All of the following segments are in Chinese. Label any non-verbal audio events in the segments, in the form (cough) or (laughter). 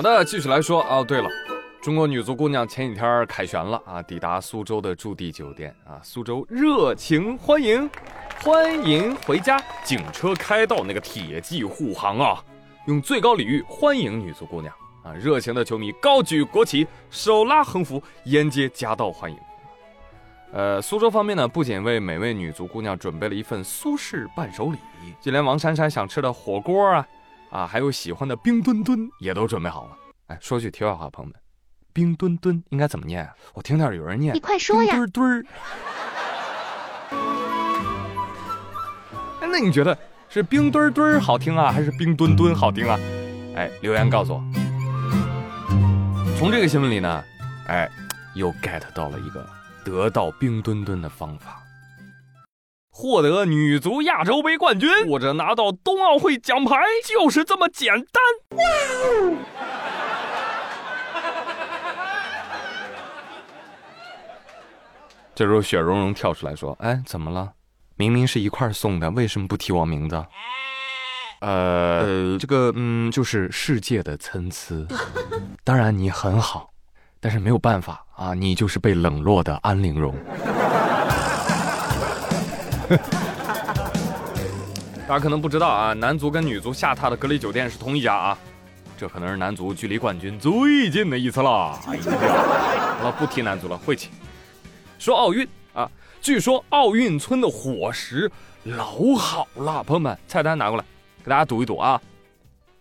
好的，继续来说哦。对了，中国女足姑娘前几天凯旋了啊，抵达苏州的驻地酒店啊，苏州热情欢迎，欢迎回家。警车开道那个铁骑护航啊，用最高礼遇欢迎女足姑娘啊，热情的球迷高举国旗，手拉横幅，沿街夹道欢迎。呃，苏州方面呢，不仅为每位女足姑娘准备了一份苏式伴手礼，就连王珊珊想吃的火锅啊，啊，还有喜欢的冰墩墩也都准备好了。哎，说句题外话，朋友们，冰墩墩应该怎么念啊？我听到有人念，你快说呀！墩墩儿。哎，那你觉得是冰墩墩儿好听啊，还是冰墩墩好听啊？哎，留言告诉我。从这个新闻里呢，哎，又 get 到了一个。得到冰墩墩的方法，获得女足亚洲杯冠军或者拿到冬奥会奖牌，就是这么简单。(laughs) 这时候雪融融跳出来说：“哎，怎么了？明明是一块送的，为什么不提我名字？” (laughs) 呃，这个，嗯，就是世界的参差。(laughs) 当然你很好。但是没有办法啊，你就是被冷落的安陵容。(laughs) 大家可能不知道啊，男足跟女足下榻的隔离酒店是同一家啊，这可能是男足距离冠军最近的一次了。哎呀，好了，不提男足了，晦气。说奥运啊，据说奥运村的伙食老好了，朋友们，菜单拿过来，给大家读一读啊。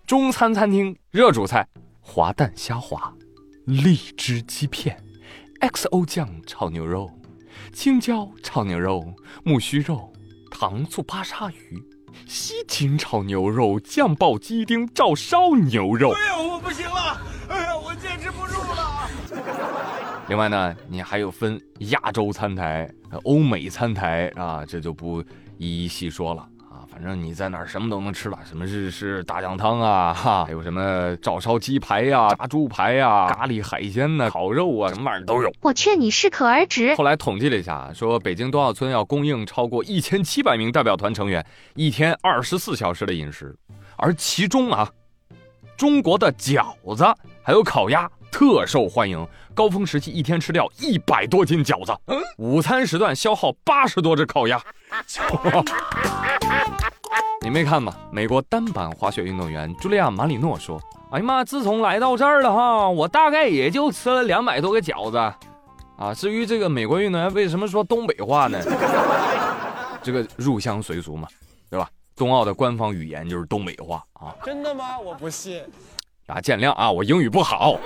中餐餐厅热主菜，滑蛋虾滑。荔枝鸡片，XO 酱炒牛肉，青椒炒牛肉，木须肉，糖醋巴沙鱼，西芹炒牛肉，酱爆鸡丁，照烧牛肉。哎呦，我不行了！哎呀，我坚持不住了。另外呢，你还有分亚洲餐台、欧美餐台啊，这就不一一细说了。反正你在哪儿什么都能吃了，什么日式大酱汤啊，哈，还有什么照烧鸡排呀、炸猪排呀、咖喱海鲜呢、烤肉啊，什么玩意儿都有。我劝你适可而止。后来统计了一下，说北京冬奥村要供应超过一千七百名代表团成员一天二十四小时的饮食，而其中啊，中国的饺子还有烤鸭特受欢迎，高峰时期一天吃掉一百多斤饺子，午餐时段消耗八十多只烤鸭。(laughs) (laughs) 你没看吗？美国单板滑雪运动员茱莉亚·马里诺说：“哎呀妈，自从来到这儿了哈，我大概也就吃了两百多个饺子，啊，至于这个美国运动员为什么说东北话呢？(laughs) 这个入乡随俗嘛，对吧？冬奥的官方语言就是东北话啊。真的吗？我不信。啊，见谅啊，我英语不好。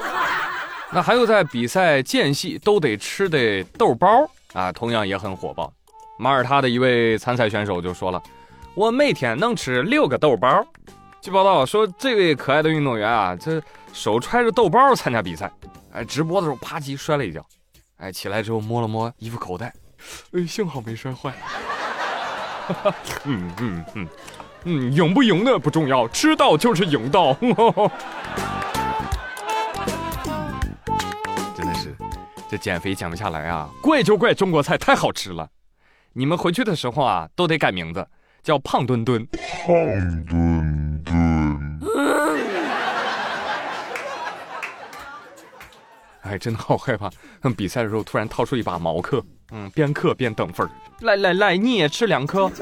那还有在比赛间隙都得吃的豆包啊，同样也很火爆。马耳他的一位参赛选手就说了。”我每天能吃六个豆包。据报道说，这位可爱的运动员啊，这手揣着豆包参加比赛，哎，直播的时候啪叽摔了一跤，哎，起来之后摸了摸衣服口袋，哎，幸好没摔坏。(laughs) 嗯嗯嗯嗯，赢不赢的不重要，吃到就是赢到。(laughs) 真的是，这减肥减不下来啊！怪就怪中国菜太好吃了，你们回去的时候啊，都得改名字。叫胖墩墩，胖墩墩。哎，真的好害怕。比赛的时候突然掏出一把毛克，嗯，边嗑边等分儿。来来来，你也吃两颗。(laughs)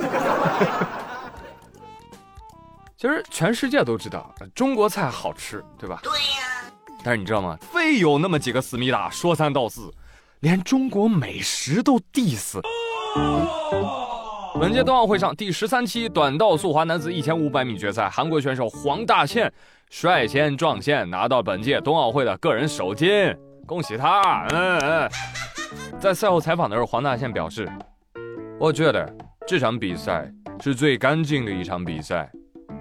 其实全世界都知道中国菜好吃，对吧？对呀。但是你知道吗？非有那么几个思密达说三道四，连中国美食都 diss。本届冬奥会上第十三期短道速滑男子一千五百米决赛，韩国选手黄大宪率先撞线，拿到本届冬奥会的个人首金，恭喜他！嗯嗯。在赛后采访的时候，黄大宪表示：“我觉得这场比赛是最干净的一场比赛，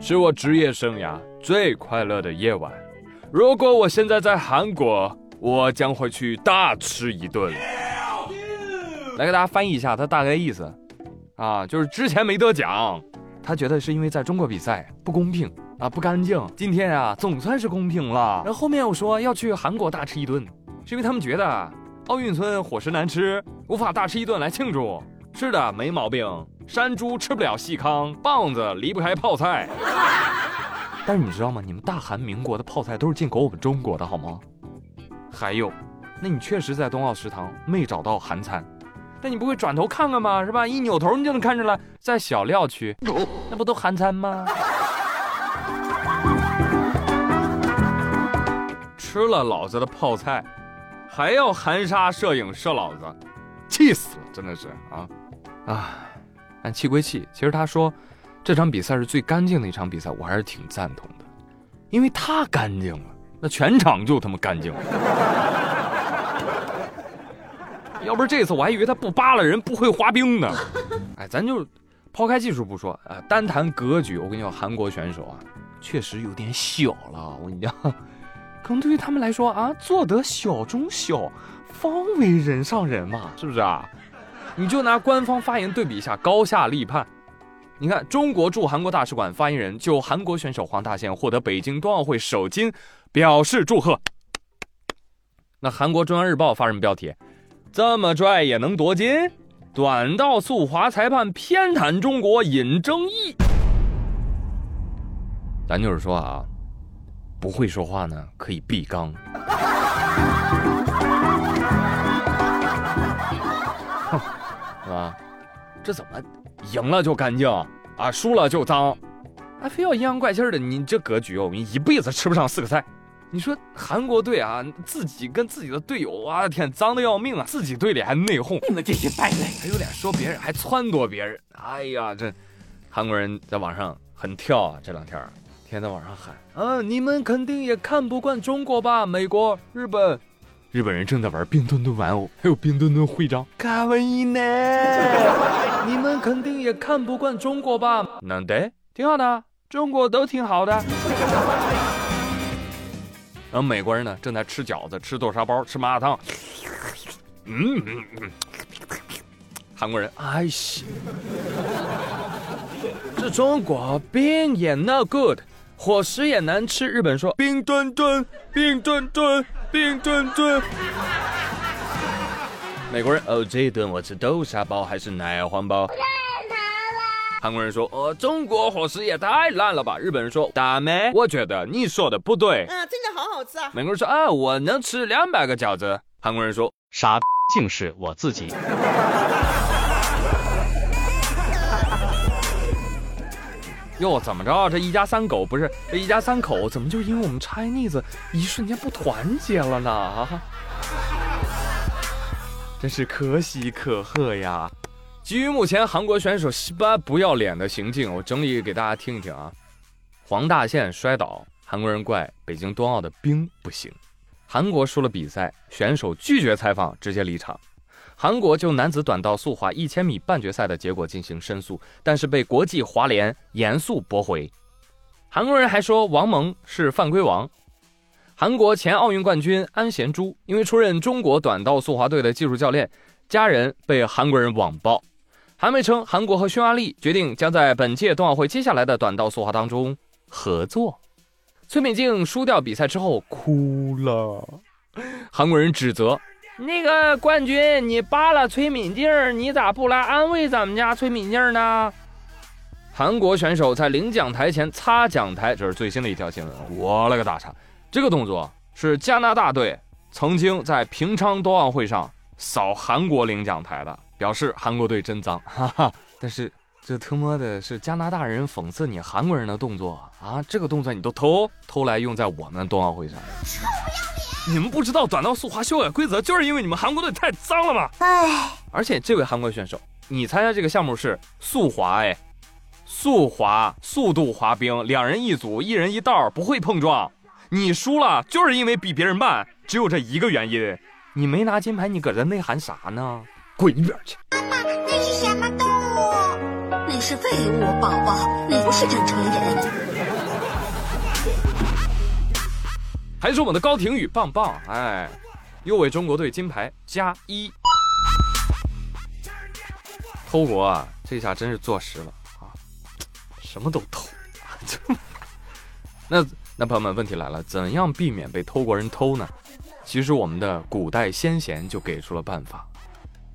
是我职业生涯最快乐的夜晚。如果我现在在韩国，我将会去大吃一顿。”来给大家翻译一下他大概意思。啊，就是之前没得奖，他觉得是因为在中国比赛不公平啊，不干净。今天啊，总算是公平了。然后后面又说要去韩国大吃一顿，是因为他们觉得奥运村伙食难吃，无法大吃一顿来庆祝。是的，没毛病。山猪吃不了细糠，棒子离不开泡菜。(laughs) 但是你知道吗？你们大韩民国的泡菜都是进口我们中国的，好吗？还有，那你确实在冬奥食堂没找到韩餐，那你不会转头看看吗？是吧？一扭头你就能看出来，在小料区，那不都韩餐吗？吃了老子的泡菜，还要含沙射影射老子，气死了！真的是啊啊！但气归气，其实他说这场比赛是最干净的一场比赛，我还是挺赞同的，因为他干净了，那全场就他妈干净了。要不是这次，我还以为他不扒拉人，不会滑冰呢。(laughs) 哎，咱就抛开技术不说，啊，单谈格局，我跟你讲，韩国选手啊，确实有点小了。我跟你讲。可能对于他们来说啊，做得小中小，方为人上人嘛，是不是啊？你就拿官方发言对比一下，高下立判。你看，中国驻韩国大使馆发言人就韩国选手黄大宪获得北京冬奥会首金表示祝贺。那韩国中央日报发什么标题？这么拽也能夺金？短道速滑裁判偏袒中国引争议。咱就是说啊。不会说话呢，可以闭缸。哼，(laughs) 是吧？这怎么赢了就干净啊，输了就脏？还非要阴阳怪气的？你这格局，我们一辈子吃不上四个菜。你说韩国队啊，自己跟自己的队友我的，天，脏的要命啊！自己队里还内讧，你们这些败类，还有脸说别人，还撺掇别人。哎呀，这韩国人在网上很跳啊，这两天。天在网上喊啊！你们肯定也看不惯中国吧？美国、日本，日本人正在玩冰墩墩玩偶，还有冰墩墩徽章。卡哇伊呢？你们肯定也看不惯中国吧？难得，挺好的，中国都挺好的。然后美国人呢，正在吃饺子、吃豆沙包、吃麻辣烫。嗯嗯嗯。韩国人，哎呀，这中国冰也 no good。伙食也难吃，日本说冰墩墩，冰墩墩，冰墩墩。美国人哦，这一顿我吃豆沙包还是奶黄包？太难了。韩国人说呃，中国伙食也太烂了吧？日本人说大妹，我觉得你说的不对。啊，真的美国人说啊，我能吃两百个饺子。韩国人说傻，竟是我自己。(laughs) 哟，怎么着？这一家三口不是这一家三口，怎么就因为我们 Chinese 一瞬间不团结了呢？啊，(laughs) 真是可喜可贺呀！基于目前韩国选手西巴不要脸的行径，我整理给大家听一听啊。黄大宪摔倒，韩国人怪北京冬奥的冰不行，韩国输了比赛，选手拒绝采访，直接离场。韩国就男子短道速滑一千米半决赛的结果进行申诉，但是被国际滑联严肃驳回。韩国人还说王蒙是犯规王。韩国前奥运冠军安贤洙因为出任中国短道速滑队的技术教练，家人被韩国人网暴。韩媒称，韩国和匈牙利决定将在本届冬奥会接下来的短道速滑当中合作。崔美静输掉比赛之后哭了，韩国人指责。那个冠军，你扒了崔敏静你咋不来安慰咱们家崔敏静呢？韩国选手在领奖台前擦奖台，这是最新的一条新闻。我勒个大叉！这个动作是加拿大队曾经在平昌冬奥会上扫韩国领奖台的，表示韩国队真脏。哈哈！但是这他妈的是加拿大人讽刺你韩国人的动作啊！这个动作你都偷偷来用在我们冬奥会上。你们不知道短道速滑修改规则，就是因为你们韩国队太脏了吗？哎，而且这位韩国选手，你参加这个项目是速滑，哎，速滑速度滑冰，两人一组，一人一道，不会碰撞。你输了，就是因为比别人慢，只有这一个原因。你没拿金牌，你搁这内涵啥呢？滚一边去！是废物，宝宝，你不是真成人。还是我们的高廷宇棒棒，哎，又为中国队金牌加一。偷国啊，这下真是坐实了啊，什么都偷。(laughs) 那那朋友们，问题来了，怎样避免被偷国人偷呢？其实我们的古代先贤就给出了办法。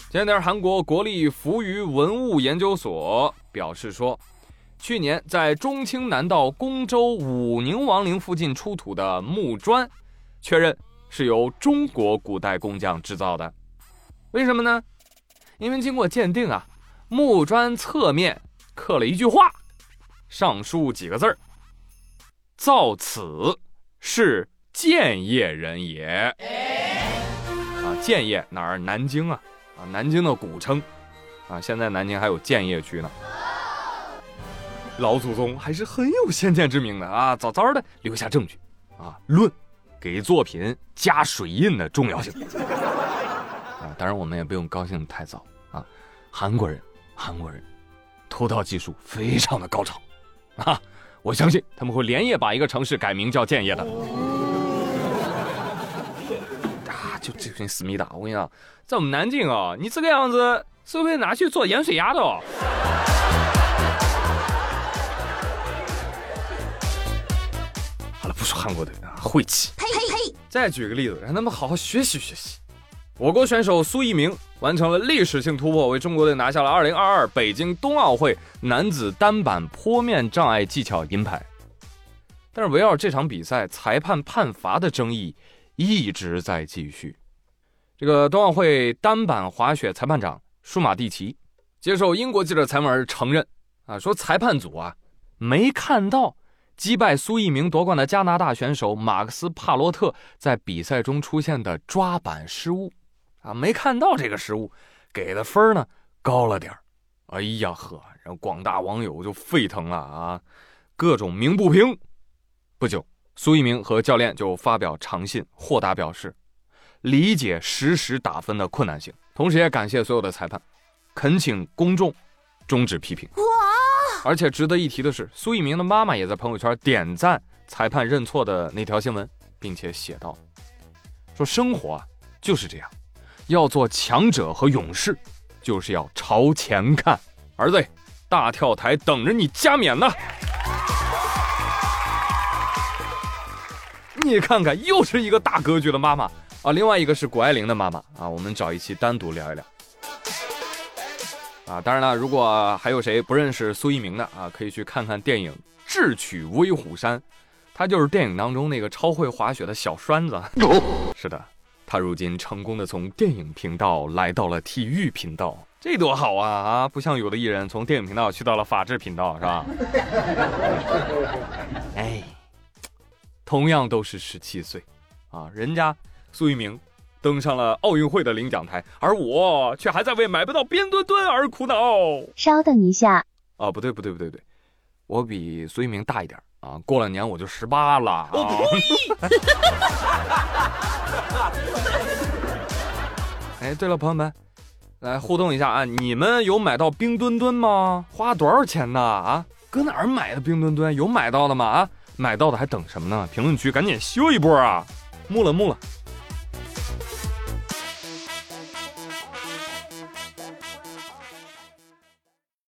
前两天，韩国国立扶余文物研究所表示说，去年在中青南道公州武宁王陵附近出土的木砖，确认是由中国古代工匠制造的。为什么呢？因为经过鉴定啊，木砖侧面刻了一句话，上书几个字儿：“造此是建业人也。”啊，建业哪儿？南京啊，啊，南京的古称。啊，现在南京还有建业区呢。老祖宗还是很有先见之明的啊，早早的留下证据，啊，论给作品加水印的重要性。啊，当然我们也不用高兴太早啊。韩国人，韩国人，偷盗技术非常的高超，啊，我相信他们会连夜把一个城市改名叫建业的。啊，就这群思密达，我跟你讲，在我们南京啊，你这个样子是会拿去做盐水鸭的哦。好了，不说韩国队啊，晦气。呸呸呸！再举个例子，让他们好好学习学习。我国选手苏翊鸣完成了历史性突破，为中国队拿下了2022北京冬奥会男子单板坡面障碍技巧银牌。但是围绕这场比赛裁判判罚的争议一直在继续。这个冬奥会单板滑雪裁判长舒马蒂奇接受英国记者采访时承认，啊，说裁判组啊没看到。击败苏翊鸣夺冠的加拿大选手马克思·帕罗特在比赛中出现的抓板失误，啊，没看到这个失误，给的分呢高了点哎呀呵，然后广大网友就沸腾了啊，各种鸣不平。不久，苏翊鸣和教练就发表长信，豁达表示理解实时打分的困难性，同时也感谢所有的裁判，恳请公众终止批评。而且值得一提的是，苏翊鸣的妈妈也在朋友圈点赞裁判认错的那条新闻，并且写道：“说生活就是这样，要做强者和勇士，就是要朝前看。儿子，大跳台等着你加冕呢。”你看看，又是一个大格局的妈妈啊！另外一个是谷爱凌的妈妈啊，我们找一期单独聊一聊。啊，当然了，如果还有谁不认识苏一鸣的啊，可以去看看电影《智取威虎山》，他就是电影当中那个超会滑雪的小栓子。是的，他如今成功的从电影频道来到了体育频道，这多好啊啊！不像有的艺人从电影频道去到了法制频道，是吧？(laughs) 哎，同样都是十七岁，啊，人家苏一鸣。登上了奥运会的领奖台，而我却还在为买不到冰墩墩而苦恼。稍等一下，啊，不对，不对，不对，不对，我比苏一鸣大一点啊，过了年我就十八了。啊。(laughs) 哎，对了，朋友们，来互动一下啊，你们有买到冰墩墩吗？花多少钱呢？啊，搁哪儿买的冰墩墩？有买到的吗？啊，买到的还等什么呢？评论区赶紧秀一波啊！木了木了。